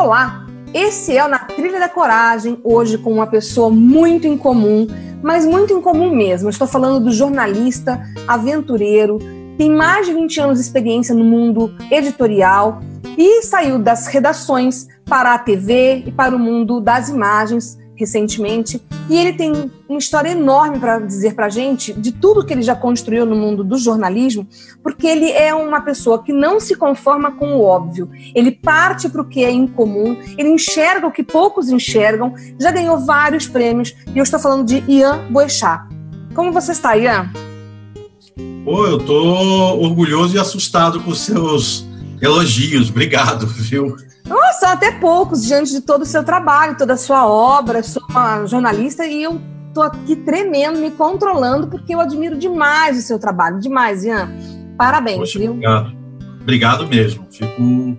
Olá! Esse é o Na Trilha da Coragem, hoje com uma pessoa muito incomum, mas muito incomum mesmo. Estou falando do jornalista, aventureiro, tem mais de 20 anos de experiência no mundo editorial e saiu das redações para a TV e para o mundo das imagens recentemente, e ele tem uma história enorme para dizer para a gente de tudo que ele já construiu no mundo do jornalismo, porque ele é uma pessoa que não se conforma com o óbvio, ele parte para o que é incomum, ele enxerga o que poucos enxergam, já ganhou vários prêmios, e eu estou falando de Ian Boechat. Como você está, Ian? Pô, eu estou orgulhoso e assustado com seus elogios, obrigado, viu? São até poucos diante de todo o seu trabalho, toda a sua obra. Sou uma jornalista e eu tô aqui tremendo, me controlando, porque eu admiro demais o seu trabalho. Demais, Ian. Parabéns, Poxa, viu? Obrigado. Obrigado mesmo. Fico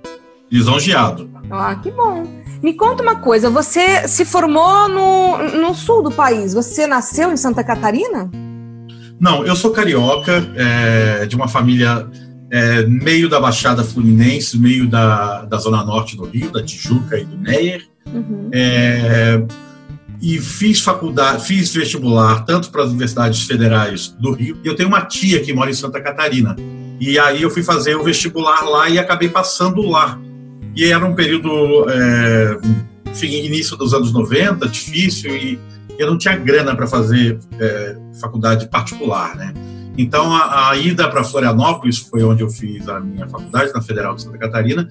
lisonjeado. Ah, que bom. Me conta uma coisa, você se formou no, no sul do país. Você nasceu em Santa Catarina? Não, eu sou carioca, é, de uma família é, meio da Baixada Fluminense, meio da, da Zona Norte do Rio, da Tijuca e do Meyer. Uhum. É, e fiz faculdade, fiz vestibular tanto para as universidades federais do Rio, e eu tenho uma tia que mora em Santa Catarina. E aí eu fui fazer o vestibular lá e acabei passando lá. E era um período, é, enfim, início dos anos 90, difícil, e eu não tinha grana para fazer é, faculdade particular, né? Então, a, a ida para Florianópolis, foi onde eu fiz a minha faculdade, na Federal de Santa Catarina,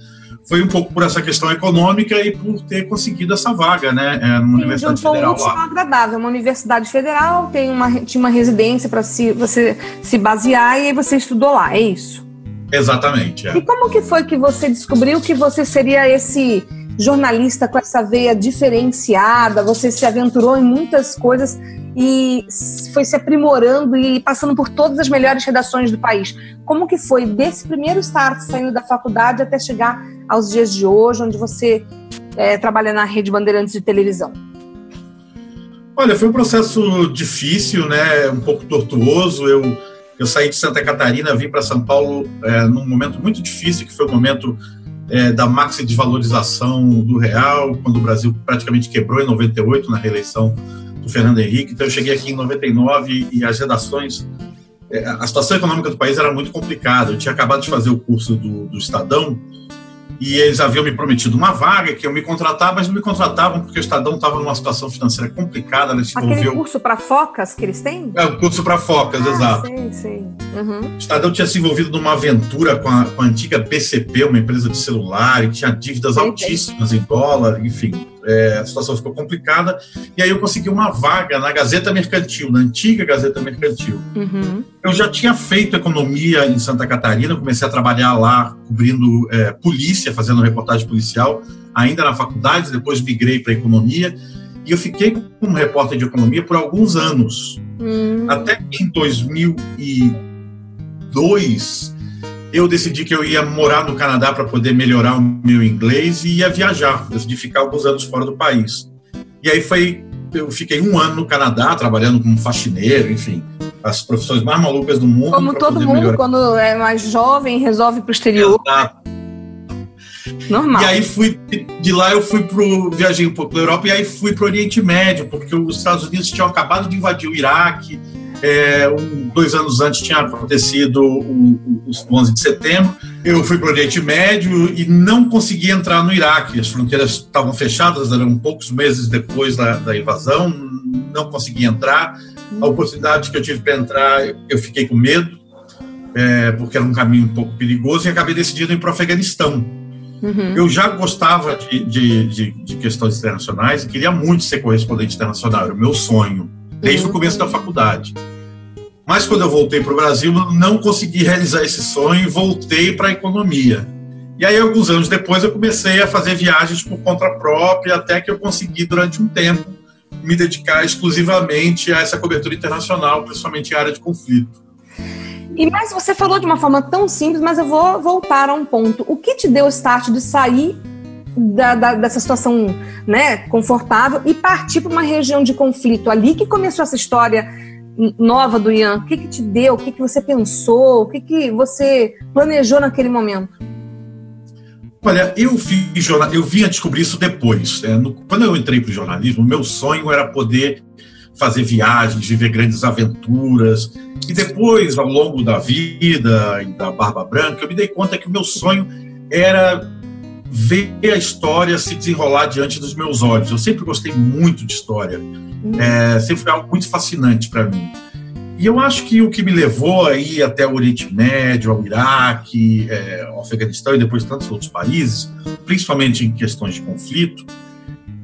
foi um pouco por essa questão econômica e por ter conseguido essa vaga, né, é, numa Sim, universidade federal lá. Foi agradável, uma universidade federal, tem uma, tinha uma residência para se, você se basear e aí você estudou lá, é isso? Exatamente. É. E como que foi que você descobriu que você seria esse jornalista com essa veia diferenciada? Você se aventurou em muitas coisas e foi se aprimorando e passando por todas as melhores redações do país. Como que foi desse primeiro start saindo da faculdade até chegar aos dias de hoje, onde você é, trabalha na rede Bandeirantes de televisão? Olha, foi um processo difícil, né? Um pouco tortuoso. Eu eu saí de Santa Catarina, vim para São Paulo é, num momento muito difícil, que foi o momento é, da maxi desvalorização do real, quando o Brasil praticamente quebrou em 98 na reeleição do Fernando Henrique. Então eu cheguei aqui em 99 e as redações, é, a situação econômica do país era muito complicada. Eu tinha acabado de fazer o curso do, do Estadão e eles haviam me prometido uma vaga que eu me contratar, mas não me contratavam porque o Estadão estava numa situação financeira complicada. Eles Aquele envolveu... curso para focas que eles têm? É, o curso para focas, ah, exato. Sim, sim. Uhum. O Estadão tinha se envolvido numa aventura com a, com a antiga PCP, uma empresa de celular, e tinha dívidas sim, altíssimas sim. em dólar, enfim é, a situação ficou complicada, e aí eu consegui uma vaga na Gazeta Mercantil, na antiga Gazeta Mercantil. Uhum. Eu já tinha feito economia em Santa Catarina, comecei a trabalhar lá cobrindo é, polícia, fazendo reportagem policial, ainda na faculdade, depois migrei para economia, e eu fiquei como repórter de economia por alguns anos. Uhum. Até que em 2002 eu decidi que eu ia morar no Canadá para poder melhorar o meu inglês e ia viajar. Decidi ficar alguns anos fora do país. E aí foi, eu fiquei um ano no Canadá trabalhando como faxineiro, enfim, as profissões mais malucas do mundo. Como todo mundo, melhorar. quando é mais jovem, resolve para o exterior. Exato. Normal. E aí fui de lá eu fui pro viajei um pouco pela Europa e aí fui para o Oriente Médio porque os Estados Unidos tinham acabado de invadir o Iraque é, um, dois anos antes tinha acontecido o, o, o 11 de setembro. Eu fui para o Oriente Médio e não consegui entrar no Iraque. As fronteiras estavam fechadas, eram poucos meses depois da, da invasão, não consegui entrar. A oportunidade que eu tive para entrar, eu fiquei com medo, é, porque era um caminho um pouco perigoso, e acabei decidindo ir para o Afeganistão. Uhum. Eu já gostava de, de, de, de, questões internacionais e queria muito ser correspondente internacional, era o meu sonho desde o começo da faculdade. Mas quando eu voltei para o Brasil, não consegui realizar esse sonho e voltei para a economia. E aí, alguns anos depois, eu comecei a fazer viagens por conta própria, até que eu consegui, durante um tempo, me dedicar exclusivamente a essa cobertura internacional, principalmente em área de conflito. E mais, você falou de uma forma tão simples, mas eu vou voltar a um ponto. O que te deu o start de sair da, da, dessa situação né, confortável e partir para uma região de conflito? Ali que começou essa história nova do Ian. O que, que te deu? O que, que você pensou? O que, que você planejou naquele momento? Olha, eu jornal, eu vim a descobrir isso depois. Né? No, quando eu entrei para o jornalismo, meu sonho era poder fazer viagens, viver grandes aventuras. E depois, ao longo da vida e da Barba Branca, eu me dei conta que o meu sonho era ver a história se desenrolar diante dos meus olhos. Eu sempre gostei muito de história. Hum. É, sempre foi algo muito fascinante para mim. E eu acho que o que me levou aí até o Oriente Médio, ao Iraque, é, ao Afeganistão e depois tantos outros países, principalmente em questões de conflito,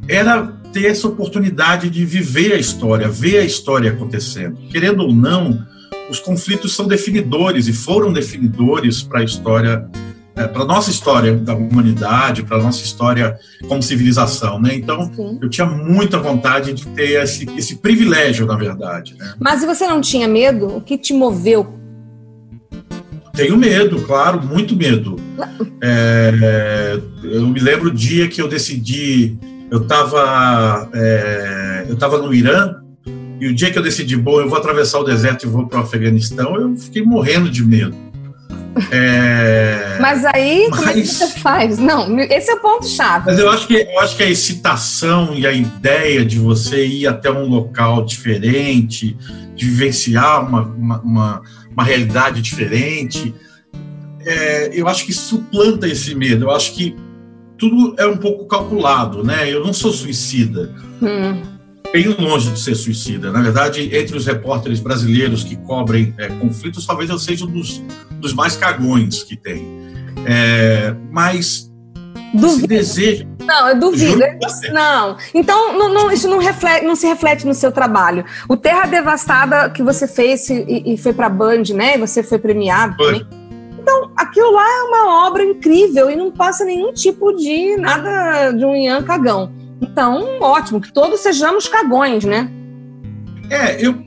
era ter essa oportunidade de viver a história, ver a história acontecendo. Querendo ou não, os conflitos são definidores e foram definidores para a história é, para nossa história da humanidade, para nossa história como civilização, né? Então, Sim. eu tinha muita vontade de ter esse, esse privilégio, na verdade. Né? Mas e você não tinha medo? O que te moveu? Tenho medo, claro, muito medo. É, eu me lembro o dia que eu decidi, eu estava é, eu tava no Irã e o dia que eu decidi, bom, eu vou atravessar o deserto e vou para o Afeganistão, eu fiquei morrendo de medo. É... Mas aí, Mas... como é que você faz? Não, esse é o ponto-chave. Mas eu acho, que, eu acho que a excitação e a ideia de você ir até um local diferente, de vivenciar uma, uma, uma, uma realidade diferente, é, eu acho que suplanta esse medo. Eu acho que tudo é um pouco calculado, né? Eu não sou suicida. Hum bem longe de ser suicida. Na verdade, entre os repórteres brasileiros que cobrem é, conflitos, talvez eu seja um dos, dos mais cagões que tem. É, mas Duvido. desejo. Não, eu duvido. Não. Então, não, não, isso não, reflete, não se reflete no seu trabalho. O Terra Devastada que você fez e, e foi para a Band, né? E você foi premiado. Foi. Então, aquilo lá é uma obra incrível e não passa nenhum tipo de nada de um Ian cagão. Então, ótimo, que todos sejamos cagões, né? É, eu,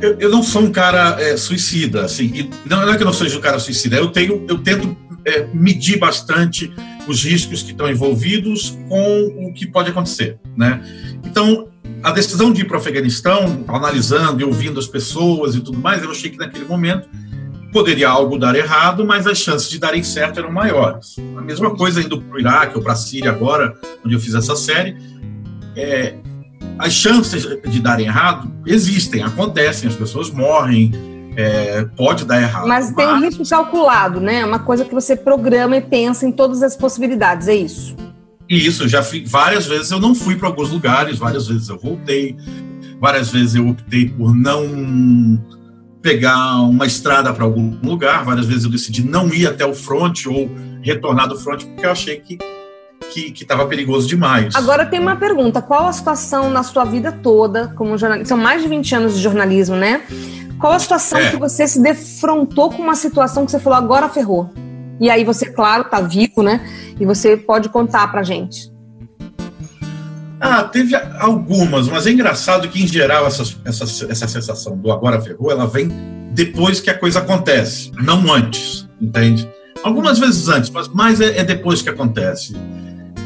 eu, eu não sou um cara é, suicida, assim, não é que eu não seja um cara suicida, eu tenho, eu tento é, medir bastante os riscos que estão envolvidos com o que pode acontecer, né? Então, a decisão de ir para o Afeganistão, analisando e ouvindo as pessoas e tudo mais, eu achei que naquele momento poderia algo dar errado, mas as chances de darem certo eram maiores. A mesma coisa indo para o Iraque ou para a Síria agora, onde eu fiz essa série, é, as chances de darem errado existem, acontecem, as pessoas morrem, é, pode dar errado. Mas, mas tem um risco calculado, né? Uma coisa que você programa e pensa em todas as possibilidades, é isso? Isso, já fui, várias vezes eu não fui para alguns lugares, várias vezes eu voltei, várias vezes eu optei por não pegar uma estrada para algum lugar, várias vezes eu decidi não ir até o front ou retornar do front porque eu achei que que estava perigoso demais. Agora tem uma pergunta: qual a situação na sua vida toda como jornalista? São mais de 20 anos de jornalismo, né? Qual a situação é. que você se defrontou com uma situação que você falou agora ferrou? E aí você, claro, tá vivo, né? E você pode contar pra gente. Ah, teve algumas, mas é engraçado que, em geral, essa, essa, essa sensação do agora ferrou, ela vem depois que a coisa acontece, não antes, entende? Algumas vezes antes, mas mais é, é depois que acontece.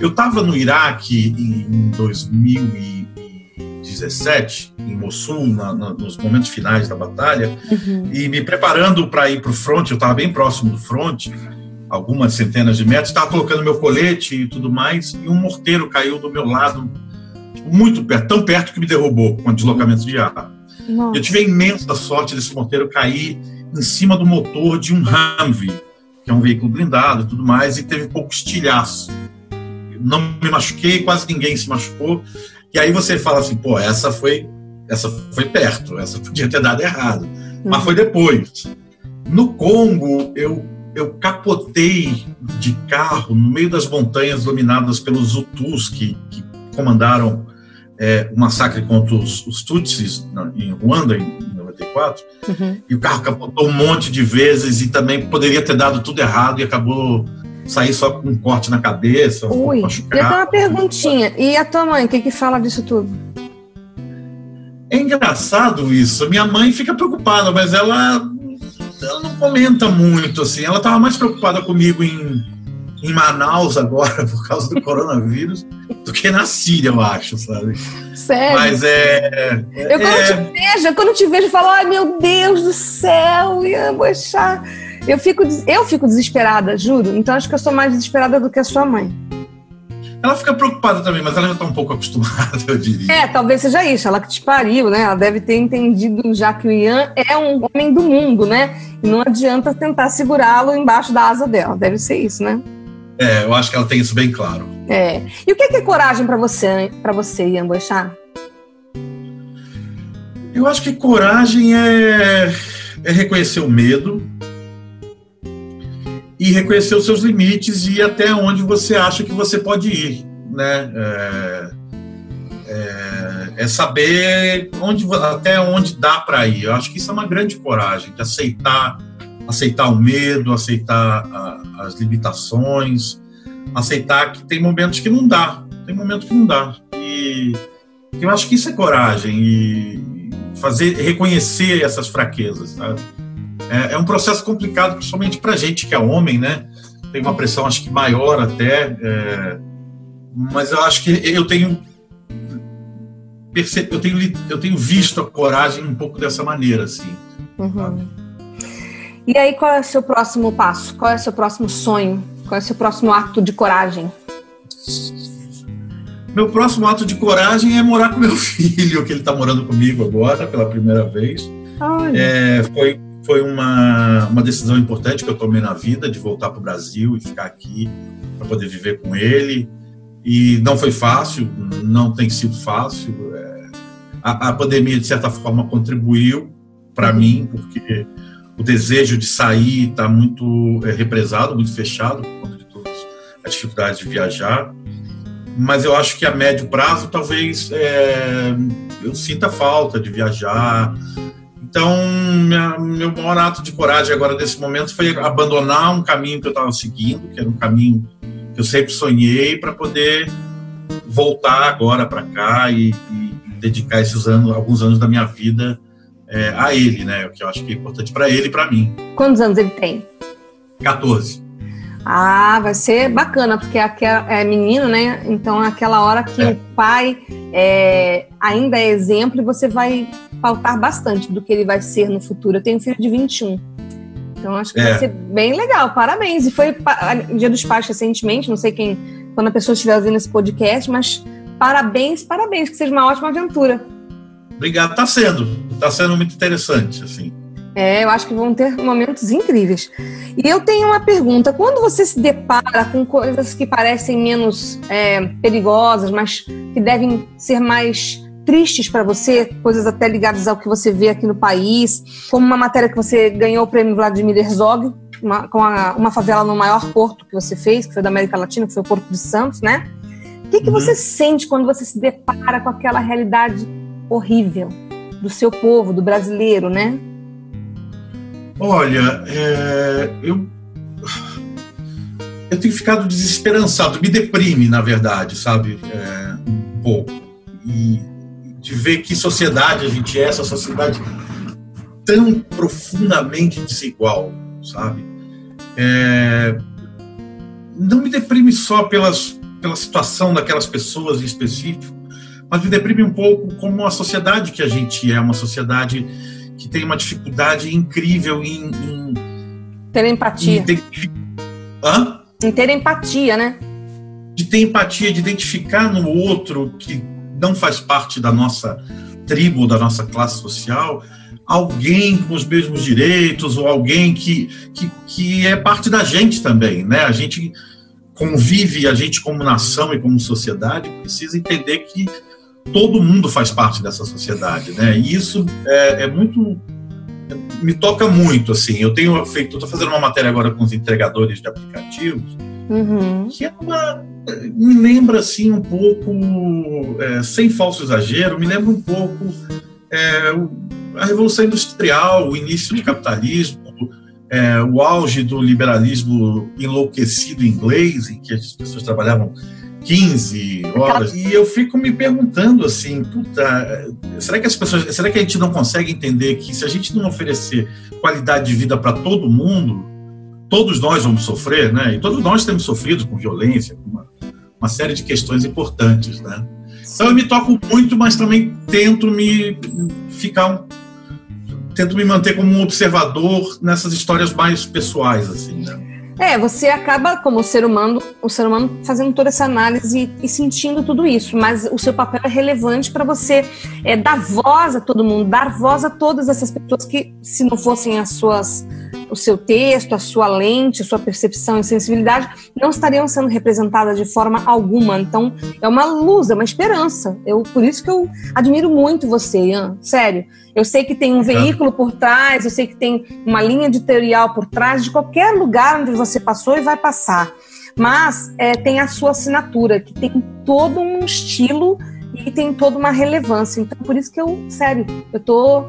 Eu estava no Iraque em 2017, em Mossul, na, na, nos momentos finais da batalha, uhum. e me preparando para ir para o front, eu estava bem próximo do front, algumas centenas de metros, estava colocando meu colete e tudo mais, e um morteiro caiu do meu lado, muito perto, tão perto que me derrubou com deslocamento de ar. Nossa. Eu tive a imensa sorte desse morteiro cair em cima do motor de um Humvee, que é um veículo blindado e tudo mais, e teve pouco estilhaço. Não me machuquei, quase ninguém se machucou. E aí você fala assim, pô, essa foi, essa foi perto, essa podia ter dado errado. Mas uhum. foi depois. No Congo, eu eu capotei de carro no meio das montanhas dominadas pelos Hutus que, que comandaram é, o massacre contra os, os Tutsis na, em Ruanda em 94 uhum. e o carro capotou um monte de vezes e também poderia ter dado tudo errado e acabou sair só com um corte na cabeça. Ui, eu tenho uma perguntinha. E a tua mãe, o que, que fala disso tudo? É engraçado isso. Minha mãe fica preocupada, mas ela, ela não comenta muito, assim. Ela estava mais preocupada comigo em, em Manaus agora, por causa do coronavírus, do que na Síria, eu acho, sabe? Sério? Mas é... Eu quando é... te vejo, quando te vejo, falo, ai meu Deus do céu, Ian Boixá. Eu fico, eu fico desesperada, juro. Então acho que eu sou mais desesperada do que a sua mãe. Ela fica preocupada também, mas ela já está um pouco acostumada, eu diria. É, talvez seja isso. Ela que te pariu, né? Ela deve ter entendido já que o Ian é um homem do mundo, né? E não adianta tentar segurá-lo embaixo da asa dela. Deve ser isso, né? É, eu acho que ela tem isso bem claro. É. E o que é, coragem para você, para você, Ian Boixá? Eu acho que coragem é, é reconhecer o medo, e reconhecer os seus limites e até onde você acha que você pode ir, né? É, é, é saber onde, até onde dá para ir. Eu acho que isso é uma grande coragem, de aceitar, aceitar o medo, aceitar a, as limitações, aceitar que tem momentos que não dá, tem momentos que não dá. E eu acho que isso é coragem e fazer reconhecer essas fraquezas, sabe? É, é um processo complicado, principalmente para gente que é homem, né? Tem uma pressão, acho que maior até. É, mas eu acho que eu tenho eu tenho, eu tenho visto a coragem um pouco dessa maneira, assim. Uhum. E aí, qual é o seu próximo passo? Qual é o seu próximo sonho? Qual é o seu próximo ato de coragem? Meu próximo ato de coragem é morar com meu filho, que ele está morando comigo agora pela primeira vez. É, foi foi uma, uma decisão importante que eu tomei na vida de voltar para o Brasil e ficar aqui para poder viver com ele. E não foi fácil, não tem sido fácil. É, a, a, pandemia, de certa forma, contribuiu para mim, porque o desejo de sair está muito é, represado, muito fechado, por conta de todas as dificuldades de viajar. Mas eu acho que a médio prazo, talvez é, eu sinta falta de viajar, então, minha, meu maior ato de coragem agora nesse momento foi abandonar um caminho que eu estava seguindo, que era um caminho que eu sempre sonhei, para poder voltar agora para cá e, e, dedicar esses anos, alguns anos da minha vida é, a ele, né? O que eu acho que é importante para ele e para mim. Quantos anos ele tem? 14. Ah, vai ser bacana, porque é menino, né? Então é aquela hora que é. o pai é, ainda é exemplo e você vai pautar bastante do que ele vai ser no futuro. Eu tenho um filho de 21. Então acho que é. vai ser bem legal. Parabéns. E foi Dia dos Pais recentemente, não sei quem, quando a pessoa estiver ouvindo esse podcast, mas parabéns, parabéns, que seja uma ótima aventura. Obrigado, tá sendo. Tá sendo muito interessante, assim. É, eu acho que vão ter momentos incríveis. E eu tenho uma pergunta: quando você se depara com coisas que parecem menos é, perigosas, mas que devem ser mais tristes para você, coisas até ligadas ao que você vê aqui no país, como uma matéria que você ganhou o prêmio Vladimir Herzog, uma, com a, uma favela no maior porto que você fez, que foi da América Latina, que foi o Porto de Santos, né? O que, que uhum. você sente quando você se depara com aquela realidade horrível do seu povo, do brasileiro, né? Olha, é, eu eu tenho ficado desesperançado, me deprime, na verdade, sabe, é, um pouco. E de ver que sociedade a gente é, essa sociedade tão profundamente desigual, sabe? É, não me deprime só pelas, pela situação daquelas pessoas em específico, mas me deprime um pouco como a sociedade que a gente é, uma sociedade que tem uma dificuldade incrível em, em ter empatia. Em ter, Hã? em ter empatia, né? De ter empatia, de identificar no outro que não faz parte da nossa tribo, da nossa classe social, alguém com os mesmos direitos ou alguém que, que, que é parte da gente também, né? A gente convive, a gente como nação e como sociedade precisa entender que todo mundo faz parte dessa sociedade, né? E isso é, é muito me toca muito, assim. Eu tenho feito, estou fazendo uma matéria agora com os entregadores de aplicativos, uhum. que é uma me lembra assim um pouco, é, sem falso exagero, me lembra um pouco é, a revolução industrial, o início do capitalismo, é, o auge do liberalismo enlouquecido inglês, em que as pessoas trabalhavam 15 horas. E eu fico me perguntando assim, puta, será que as pessoas, será que a gente não consegue entender que se a gente não oferecer qualidade de vida para todo mundo, todos nós vamos sofrer, né? E todos nós temos sofrido com violência, com uma, uma série de questões importantes, né? Então eu me toco muito, mas também tento me ficar um, tento me manter como um observador nessas histórias mais pessoais, assim, né? É, você acaba, como ser humano, o ser humano fazendo toda essa análise e, sentindo tudo isso, mas o seu papel é relevante para você é, dar voz a todo mundo, dar voz a todas essas pessoas que, se não fossem as suas, o seu texto, a sua lente, a sua percepção e sensibilidade, não estariam sendo representadas de forma alguma. Então, é uma luz, é uma esperança. Eu, por isso que eu admiro muito você, Ian, sério. Eu sei que tem um veículo por trás, eu sei que tem uma linha editorial por trás de qualquer lugar onde você passou e vai passar. Mas é, tem a sua assinatura, que tem todo um estilo e tem toda uma relevância. Então, por isso que eu, sério, eu tô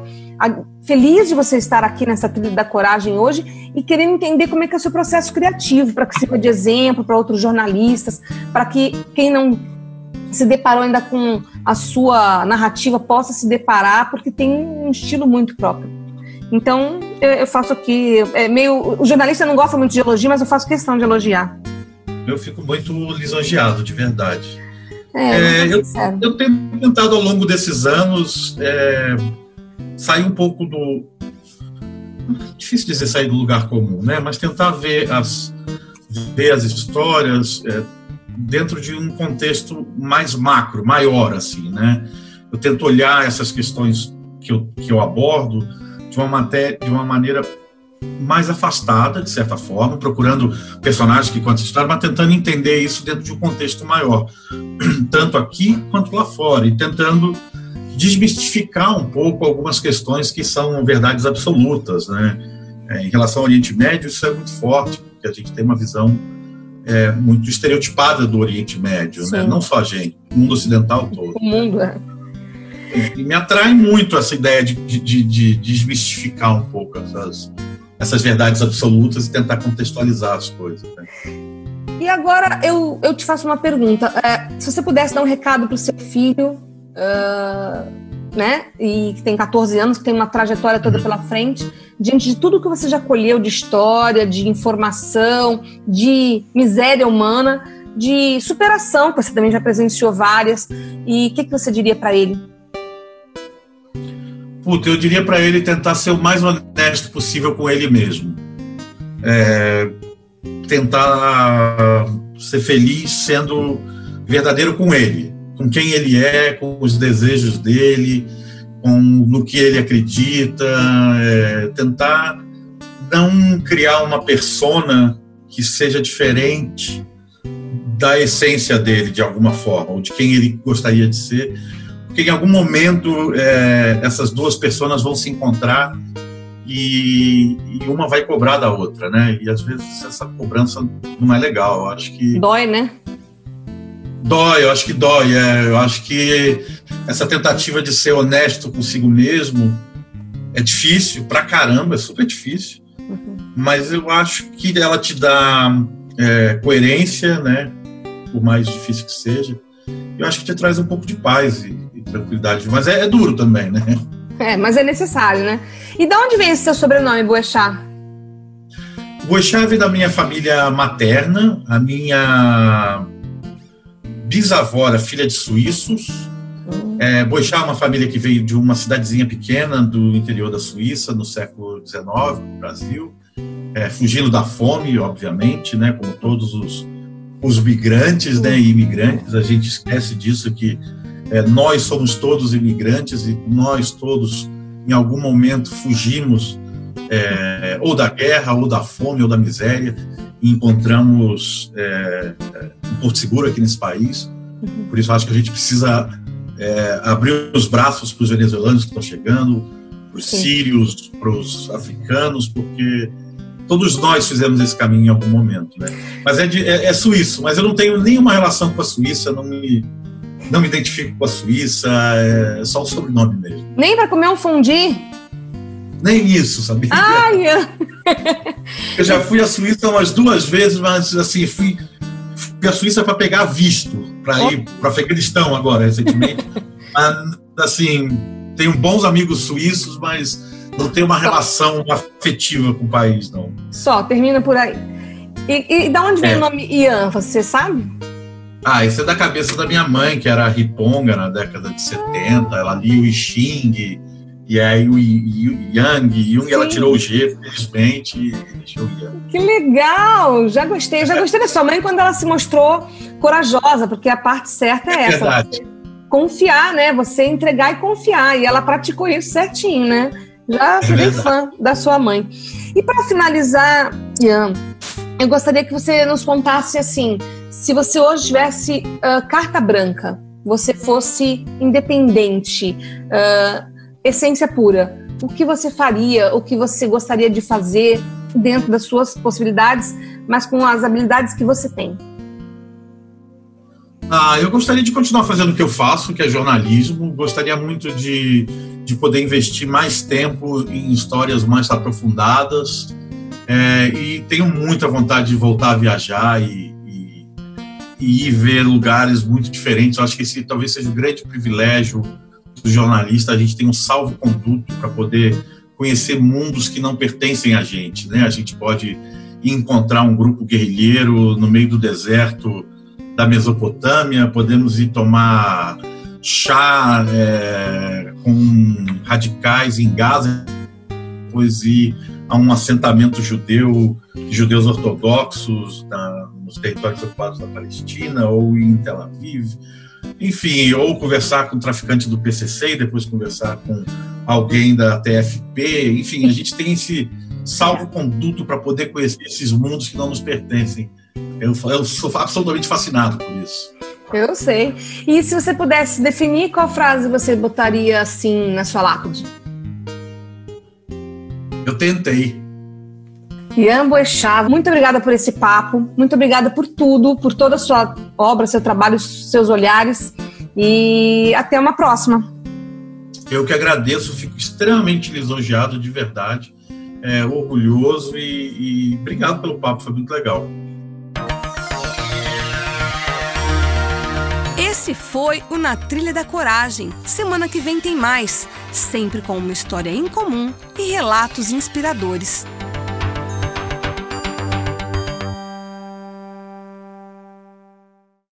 feliz de você estar aqui nessa trilha da coragem hoje e querendo entender como é que é o seu processo criativo, para que sirva de exemplo para outros jornalistas, para que quem não se deparou ainda com a sua narrativa possa se deparar, porque tem um estilo muito próprio. Então, eu faço aqui, é meio, o jornalista não gosta muito de elogio, mas eu faço questão de elogiar. Eu fico muito lisonjeado, de verdade. É, é eu, eu, tenho tentado ao longo desses anos é, sair um pouco do. Difícil dizer sair do lugar comum, né? Mas tentar ver as, ver as histórias, é, dentro de um contexto mais macro, maior, assim, né? Eu tento olhar essas questões que eu, que eu abordo de uma, matéria, de uma maneira mais afastada, de certa forma, procurando personagens que contam história, mas tentando entender isso dentro de um contexto maior, tanto aqui quanto lá fora, e tentando desmistificar um pouco algumas questões que são verdades absolutas, né? É, em relação ao Oriente Médio, isso é muito forte, porque a gente tem uma visão é, muito estereotipada do Oriente Médio, né? não só a gente, o mundo ocidental todo. O mundo, é. E, e me atrai muito essa ideia de, de, de, de desmistificar um pouco essas, essas verdades absolutas e tentar contextualizar as coisas. Né? E agora eu, eu te faço uma pergunta. É, se você pudesse dar um recado para o seu filho, uh, né, e que tem 14 anos, que tem uma trajetória toda pela frente, diante de tudo que você já colheu de história, de informação, de miséria humana, de superação, que você também já presenciou várias, e o que, que você diria para ele? Puta, eu diria para ele tentar ser o mais honesto possível com ele mesmo. É, tentar ser feliz sendo verdadeiro com ele, com quem ele é, com os desejos dele, com, no que ele acredita, é, tentar não criar uma persona que seja diferente da essência dele, de alguma forma, ou de quem ele gostaria de ser, porque em algum momento é, essas duas pessoas vão se encontrar e, e, uma vai cobrar da outra, né? E às vezes essa cobrança não é legal. Acho que dói, né? Dói, eu acho que dói. É, eu acho que essa tentativa de ser honesto consigo mesmo é difícil pra caramba, é super difícil. Uhum. Mas eu acho que ela te dá é, coerência, né? Por mais difícil que seja. Eu acho que te traz um pouco de paz e, e tranquilidade. Mas é, é, duro também, né? É, mas é necessário, né? E de onde vem esse seu sobrenome, Boechat? Boechat vem da minha família materna. A minha bisavó era filha de suíços é, Boixá é uma família que veio de uma cidadezinha pequena do interior da Suíça, no século XIX, no Brasil, é, fugindo da fome, obviamente, né, como todos os, os migrantes né, e imigrantes. A gente esquece disso, que é, nós somos todos imigrantes e nós todos, em algum momento, fugimos é, ou da guerra, ou da fome, ou da miséria, e encontramos é, é, um porto seguro aqui nesse país. Uhum. Por isso, acho que a gente precisa é, abrir os braços para os venezuelanos que estão chegando, para os sírios, para os africanos, porque todos nós fizemos esse caminho em algum momento, né? Mas é, de, é, é, suíço, mas eu não tenho nenhuma relação com a Suíça, não me, não me identifico com a Suíça, é só o sobrenome mesmo. Nem para comer um fundi? Nem isso, sabia? Ai! Eu já fui à Suíça umas duas vezes, mas assim, fui, fui à Suíça para pegar visto, para ir para Afeganistão agora, recentemente. mas, assim, tenho bons amigos suíços, mas não tenho uma relação afetiva com o país, não. Só, termina por aí. E, e da onde vem é. o nome Ian, você sabe? Ah, isso é da cabeça da minha mãe, que era riponga na década de 70. Ela lia o I Ching, e aí o Yang, Jung, ela tirou o G, felizmente, e deixou o Yang. Que legal! Já gostei. Já gostei da sua mãe quando ela se mostrou corajosa, porque a parte certa é, é essa. Verdade. Confiar, né? Você entregar e confiar. E ela praticou isso certinho, né? Já virei é fã da sua mãe. E para finalizar, Ian, eu gostaria que você nos contasse assim: se você hoje tivesse uh, carta branca, você fosse independente, uh, essência pura, o que você faria, o que você gostaria de fazer dentro das suas possibilidades, mas com as habilidades que você tem? Ah, eu gostaria de continuar fazendo o que eu faço, que é jornalismo. Gostaria muito de, de poder investir mais tempo em histórias mais aprofundadas. É, e tenho muita vontade de voltar a viajar e, e, e ir ver lugares muito diferentes. Eu acho que esse talvez seja o um grande privilégio jornalista. A gente tem um salvo-conduto para poder conhecer mundos que não pertencem a gente. Né? A gente pode encontrar um grupo guerrilheiro no meio do deserto da Mesopotâmia, podemos ir tomar chá é, com radicais em Gaza, depois ir a um assentamento judeu, judeus ortodoxos na, nos territórios ocupados da Palestina ou em Tel Aviv. Enfim, ou conversar com o traficante do PCC e depois conversar com alguém da TFP. Enfim, a gente tem esse salvo-conduto para poder conhecer esses mundos que não nos pertencem. Eu, eu sou absolutamente fascinado por isso. Eu sei. E se você pudesse definir qual frase você botaria assim na sua lápide? Eu tentei. Ian Boechat, muito obrigada por esse papo, muito obrigada por tudo, por toda a sua obra, seu trabalho, seus olhares e até uma próxima. Eu que agradeço, fico extremamente lisonjeado, de verdade, é, orgulhoso e, e obrigado pelo papo, foi muito legal. Esse foi o Na Trilha da Coragem. Semana que vem tem mais, sempre com uma história em comum e relatos inspiradores.